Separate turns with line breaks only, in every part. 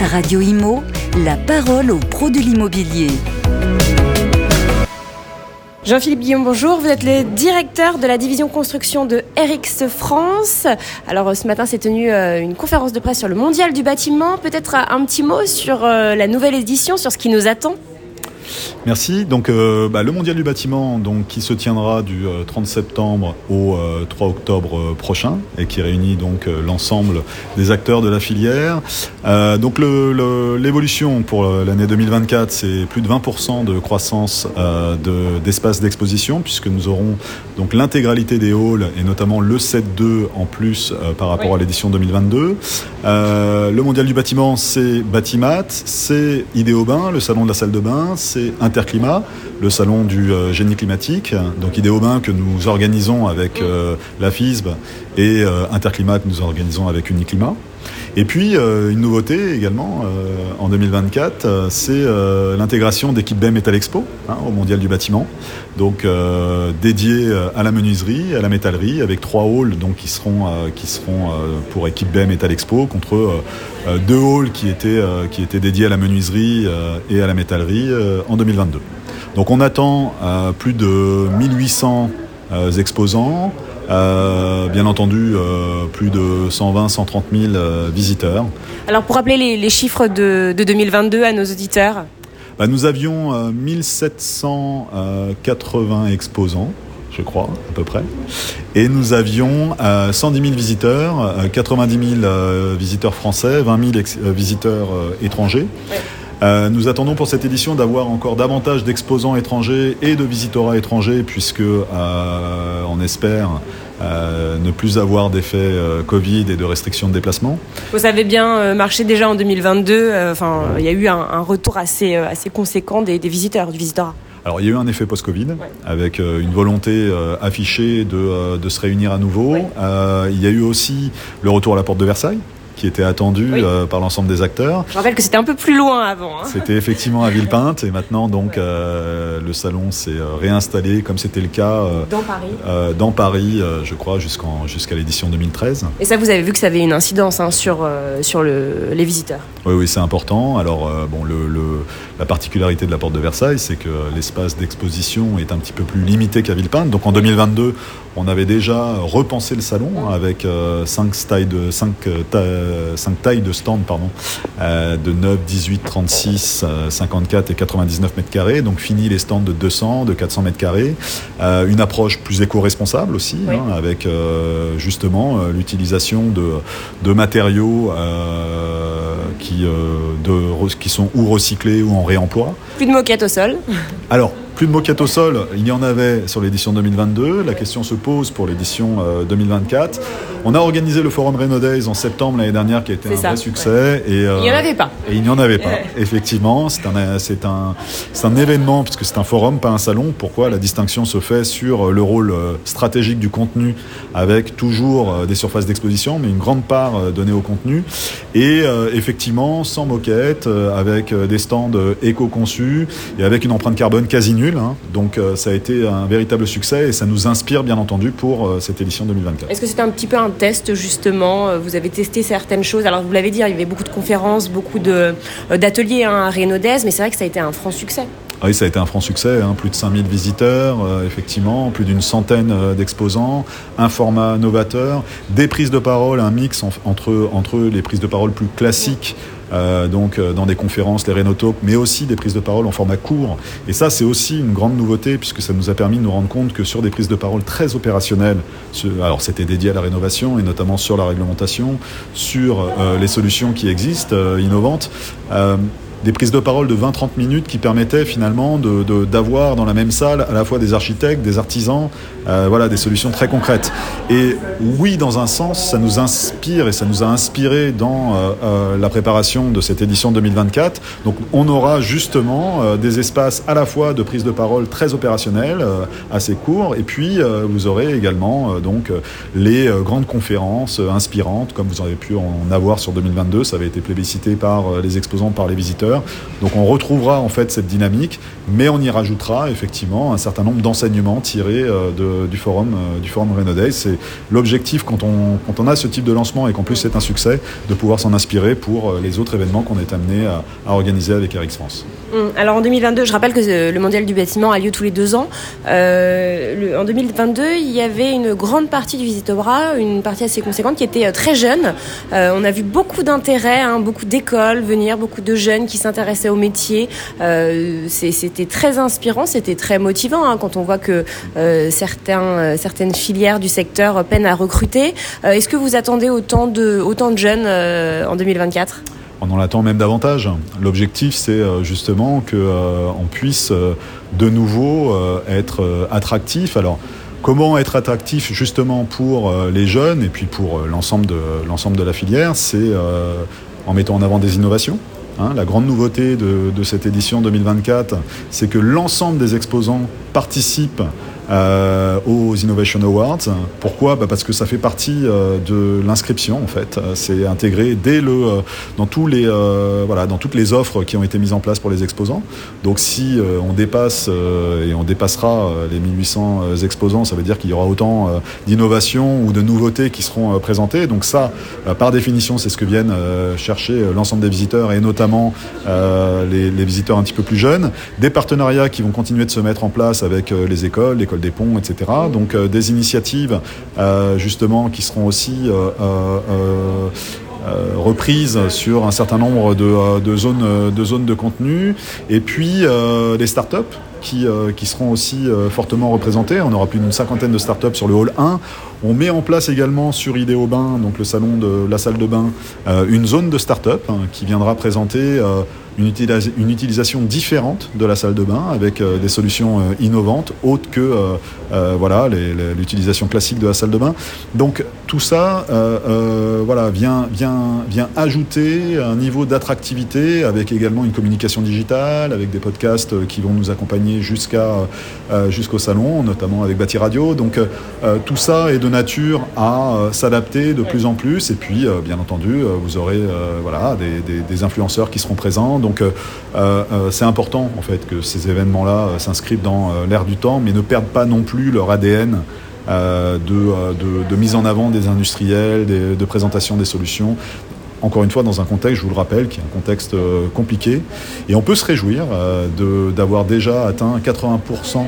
Radio Imo, la parole aux pros de l'immobilier.
Jean-Philippe Guillaume, bonjour. Vous êtes le directeur de la division construction de RX France. Alors ce matin s'est tenue euh, une conférence de presse sur le mondial du bâtiment. Peut-être un petit mot sur euh, la nouvelle édition, sur ce qui nous attend?
Merci. Donc, euh, bah, le Mondial du bâtiment, donc, qui se tiendra du 30 euh, septembre au 3 euh, octobre prochain et qui réunit donc l'ensemble des acteurs de la filière. donc, l'évolution pour l'année 2024, c'est plus de 20% de croissance d'espace d'exposition puisque nous aurons donc l'intégralité des halls et notamment le 7.2 en plus par rapport à l'édition 2022. le Mondial du bâtiment, c'est Batimat, c'est Idéobain, le salon de la salle de bain, c'est Interclimat, le salon du euh, génie climatique, donc Idéobain que nous organisons avec euh, la FISB et euh, Interclimat que nous organisons avec Uniclimat. Et puis, une nouveauté également en 2024, c'est l'intégration d'équipes BEM Metal Expo hein, au Mondial du bâtiment, donc dédié à la menuiserie, à la métallerie, avec trois halls donc, qui seront, qui seront pour équipe BEM Metal Expo contre deux halls qui étaient, qui étaient dédiés à la menuiserie et à la métallerie en 2022. Donc on attend plus de 1800 exposants. Euh, bien entendu, euh, plus de 120, 130 000 visiteurs.
Alors pour rappeler les, chiffres de, 2022 à nos auditeurs
bah, Nous avions 1780 exposants je crois, à peu près. Et nous avions 110 000 visiteurs, 90 000 visiteurs français, 20 000 visiteurs étrangers. Euh, nous attendons pour cette édition d'avoir encore davantage d'exposants étrangers et de visiteurs étrangers, puisque euh, on espère euh, ne plus avoir d'effets Covid et de restrictions de déplacement.
Vous avez bien marché déjà en 2022. Enfin, il y a eu un, retour assez, assez conséquent des, visiteurs, du visitorat.
Alors il y a eu un effet post-Covid avec une volonté affichée de, se réunir à nouveau. il y a eu aussi le retour à la porte de Versailles qui était attendu euh, par l'ensemble des acteurs.
Je rappelle que c'était un peu plus loin avant. Hein.
C'était effectivement à Villepinte et maintenant donc euh, le salon s'est euh, réinstallé comme c'était le cas
dans Paris.
dans Paris, je crois jusqu'en jusqu'à l'édition 2013.
Et ça, vous avez vu que ça avait une incidence hein, sur sur le, les visiteurs.
Oui, oui, c'est important. Alors bon, le, le, la particularité de la porte de Versailles, c'est que l'espace d'exposition est un petit peu plus limité qu'à Villepinte. Donc en 2022, on avait déjà repensé le salon avec 5 tailles de 5 5 tailles de stands pardon, euh, de 9, 18, 36, 54 et 99 mètres carrés. Donc fini les stands de 200, de 400 mètres carrés. Euh, une approche plus éco-responsable aussi, hein, avec euh, justement l'utilisation de, de matériaux qui, de, qui sont ou recyclés ou en réemploi.
Plus de moquettes au sol.
Alors, plus de moquettes au sol, il y en avait sur l'édition 2022. La question se pose pour l'édition 2024. On a organisé le Forum Renault Days en septembre l'année dernière qui a été un vrai succès.
Et, il n'y en avait pas.
Et il n'y en avait pas, effectivement. C'est un, c'est un, c'est un événement, puisque c'est un forum, pas un salon. Pourquoi la distinction se fait sur le rôle euh, stratégique du contenu, avec toujours euh, des surfaces d'exposition, mais une grande part euh, donnée au contenu. Et effectivement, sans moquette, avec des stands éco-conçus et avec une empreinte carbone quasi nulle. Hein. Donc ça a été un véritable succès et ça nous inspire, bien entendu, pour cette édition 2024.
Est-ce que c'était un petit peu un test justement euh, Vous avez testé certaines choses. Alors vous l'avez dit, il y avait beaucoup de conférences, beaucoup euh, d'ateliers hein, à Rénaudez, mais c'est vrai que ça a été un franc succès.
Ah oui, ça a été un franc succès, hein. plus de 5000 visiteurs, euh, effectivement, plus d'une centaine d'exposants, un format novateur, des prises de parole, un mix entre, entre les prises de parole plus classiques euh, donc euh, dans des conférences, les Renotalk, mais aussi des prises de parole en format court. Et ça, c'est aussi une grande nouveauté puisque ça nous a permis de nous rendre compte que sur des prises de parole très opérationnelles, alors c'était dédié à la rénovation et notamment sur la réglementation, sur euh, les solutions qui existent innovantes des prises de parole de 20-30 minutes qui permettaient finalement d'avoir de, dans la même salle à la fois des architectes, des artisans, euh, voilà, des solutions très concrètes. Et oui, dans un sens, ça nous inspire et ça nous a inspiré dans euh, euh, la préparation de cette édition 2024. Donc on aura justement des espaces à la fois de prise de parole très opérationnels, assez courts, et puis vous aurez également donc les grandes conférences inspirantes, comme vous avez pu en avoir sur 2022. Ça avait été plébiscité par les exposants, par les visiteurs acteurs. Donc on retrouvera en fait cette dynamique, mais on y rajoutera effectivement un certain nombre d'enseignements tirés de, du forum du forum Renault C'est l'objectif quand on, quand on a ce type de lancement et qu'en plus c'est un succès, de pouvoir s'en inspirer pour les autres événements qu'on est amené à, à organiser avec Eric France.
Hum, alors en 2022, je rappelle que le mondial du bâtiment a lieu tous les deux ans. Euh, en 2022, il y avait une grande partie du Visitora, une partie assez conséquente, qui était euh, très jeune. Euh, on a vu beaucoup d'intérêt, hein, beaucoup d'écoles venir, beaucoup de jeunes qui s'intéressaient au métier. c'était très inspirant, c'était très motivant hein, quand on voit que certains, certaines filières du secteur peinent à recruter. Est-ce que vous attendez autant de, autant de jeunes en 2024
on en attend même davantage. L'objectif, c'est euh, justement qu'on euh, puisse euh, de nouveau être attractif. Alors, comment être attractif justement pour les jeunes et puis pour l'ensemble de, l'ensemble de la filière? C'est en mettant en avant des innovations. Hein. la grande nouveauté de, de cette édition 2024, c'est que l'ensemble des exposants participent euh, aux Innovation Awards. Pourquoi? Bah Parce que ça fait partie euh, de l'inscription en fait. C'est intégré dès le euh, dans tous les voilà dans toutes les offres qui ont été mises en place pour les exposants. Donc si on dépasse et on dépassera les 1800 exposants, ça veut dire qu'il y aura autant d'innovations ou de nouveautés qui seront présentées. Donc ça, par définition, c'est ce que viennent chercher l'ensemble des visiteurs et notamment les, les visiteurs un petit peu plus jeunes. Des partenariats qui vont continuer de se mettre en place avec les écoles, l'école des ponts, etc. Donc euh, des initiatives euh, justement qui seront aussi euh, reprises sur un certain nombre de, zones, de zones de contenu. Et puis les startups qui, qui seront aussi fortement représentées. On aura plus d'une cinquantaine de startups sur le hall 1. On met en place également sur Idéo Bain, donc le salon de la salle de bain, une zone de start-up hein, qui viendra présenter une, une, utilisation différente de la salle de bain avec euh, des solutions euh, innovantes, autres que euh, voilà l'utilisation classique de la salle de bain. Donc tout ça voilà, vient, vient, vient ajouter un niveau d'attractivité avec également une communication digitale, avec des podcasts qui vont nous accompagner jusqu'à jusqu'au salon, notamment avec Bâti Radio. Donc tout ça est de nature à s'adapter de plus en plus. Et puis, bien entendu, vous aurez voilà, des, des, des influenceurs qui seront présents. Donc euh, euh, euh, c'est important en fait que ces événements-là s'inscrivent dans l'air du temps, mais ne perdent pas non plus leur ADN. de, mise en avant des industriels, de présentation des solutions. Encore une fois, dans un contexte, je vous le rappelle, qui est un contexte compliqué. Et on peut se réjouir d'avoir déjà atteint 80%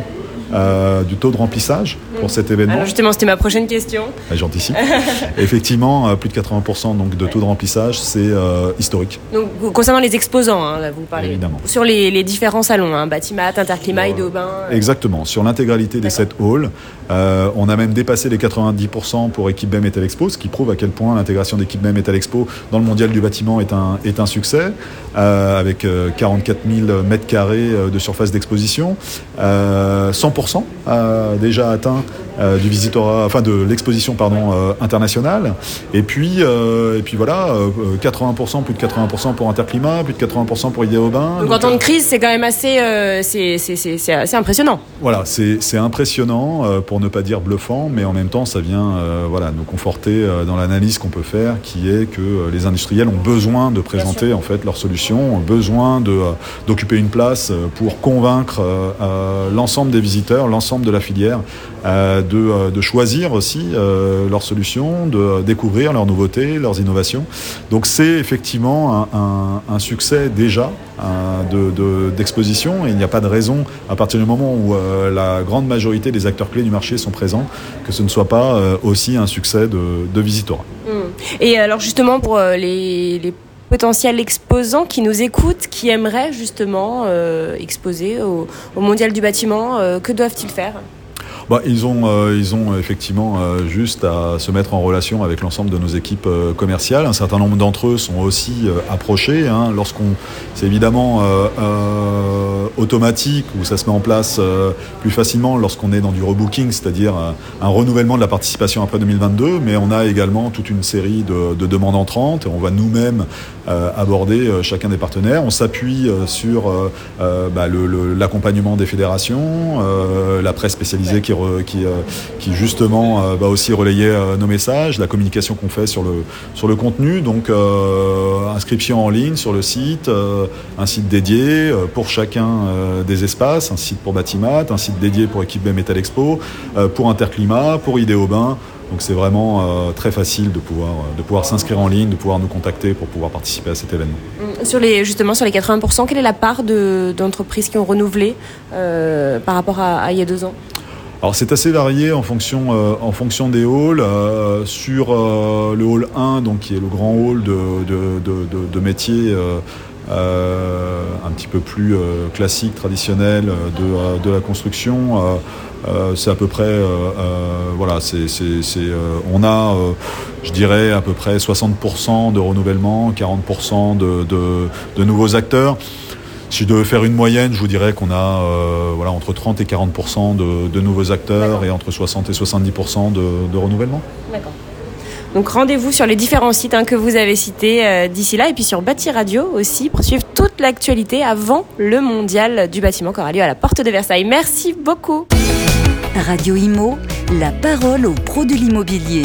euh, du taux de remplissage pour cet événement. Alors
justement, c'était ma prochaine question.
Ah, J'anticipe. Effectivement, euh, plus de 80% donc, de taux de remplissage, c'est euh, historique.
Donc, concernant les exposants, hein, là, vous parlez.
Évidemment.
Sur les, différents salons, hein, Batimat, Interclimat, Idéaubin.
Exactement. Sur l'intégralité des 7 halls, on a même dépassé les 90% pour Équipe BEM Metal Expo, ce qui prouve à quel point l'intégration d'Équipe BEM Metal Expo dans le mondial du bâtiment est un, est un succès, avec 44 000 mètres carrés de surface d'exposition. 100% a déjà atteint euh, du visitorat, enfin de l'exposition pardon euh, internationale. Et puis euh, et puis voilà, 80%, plus de 80% pour Interclimat, plus de 80% pour Idéobain.
Donc, en temps de crise, c'est quand même assez, c'est assez impressionnant.
Voilà, c'est impressionnant pour ne pas dire bluffant, mais en même temps, ça vient voilà nous conforter dans l'analyse qu'on peut faire, qui est que les industriels ont besoin de présenter en fait leurs solutions, ont besoin de d'occuper une place pour convaincre l'ensemble des visiteurs, l'ensemble de la filière euh, euh, de, choisir aussi euh, leurs solutions, de découvrir leurs nouveautés, leurs innovations. Donc c'est effectivement un, succès déjà d'exposition et il n'y a pas de raison, à partir du moment où la grande majorité des acteurs clés du marché sont présents, que ce ne soit pas aussi un succès de, de Visitora.
Mmh. Et alors justement pour les, potentiels exposants qui nous écoutent, qui aimeraient justement exposer au, Mondial du bâtiment, que doivent-ils faire?
Bah, ils, ont, euh, ils ont effectivement euh, juste à se mettre en relation avec l'ensemble de nos équipes euh, commerciales. Un certain nombre d'entre eux sont aussi approchés. Hein, Lorsqu'on, c'est évidemment automatique ou ça se met en place plus facilement lorsqu'on est dans du rebooking, c'est-à-dire un renouvellement de la participation après 2022. Mais on a également toute une série de demandes entrantes et on va nous-mêmes aborder chacun des partenaires. On s'appuie sur bah, l'accompagnement des fédérations, la presse spécialisée qui, qui, qui justement va aussi relayer nos messages, la communication qu'on fait sur le, sur le contenu. Donc inscription en ligne sur le site, un site dédié pour chacun des espaces, un site pour Batimat, un site dédié pour Équipe B Metal Expo, pour Interclimat, pour Idéobain. Donc c'est vraiment euh, très facile de pouvoir, euh, de pouvoir s'inscrire en ligne, de pouvoir nous contacter pour pouvoir participer à cet événement.
Mm, sur les, justement, sur les 80%, quelle est la part d'entreprises qui ont renouvelé euh, par rapport à, il y a deux ans?
Alors c'est assez varié en fonction, en fonction des halls. sur le hall 1, donc qui est le grand hall de, de, de, de métier un petit peu plus classique, traditionnel de, de la construction, euh, c'est à peu près, euh, euh, voilà, c'est, on a, je dirais, à peu près 60% de renouvellement, 40% de, de, nouveaux acteurs. Si je devais faire une moyenne, je vous dirais qu'on a voilà, entre 30 et 40% de, nouveaux acteurs et entre 60 et 70% de, renouvellement.
D'accord. Donc rendez-vous sur les différents sites hein, que vous avez cités d'ici là et puis sur Bâti Radio aussi pour suivre toute l'actualité avant le mondial du bâtiment qui aura lieu à la porte de Versailles. Merci beaucoup.
Radio Imo, la parole aux pros de l'immobilier.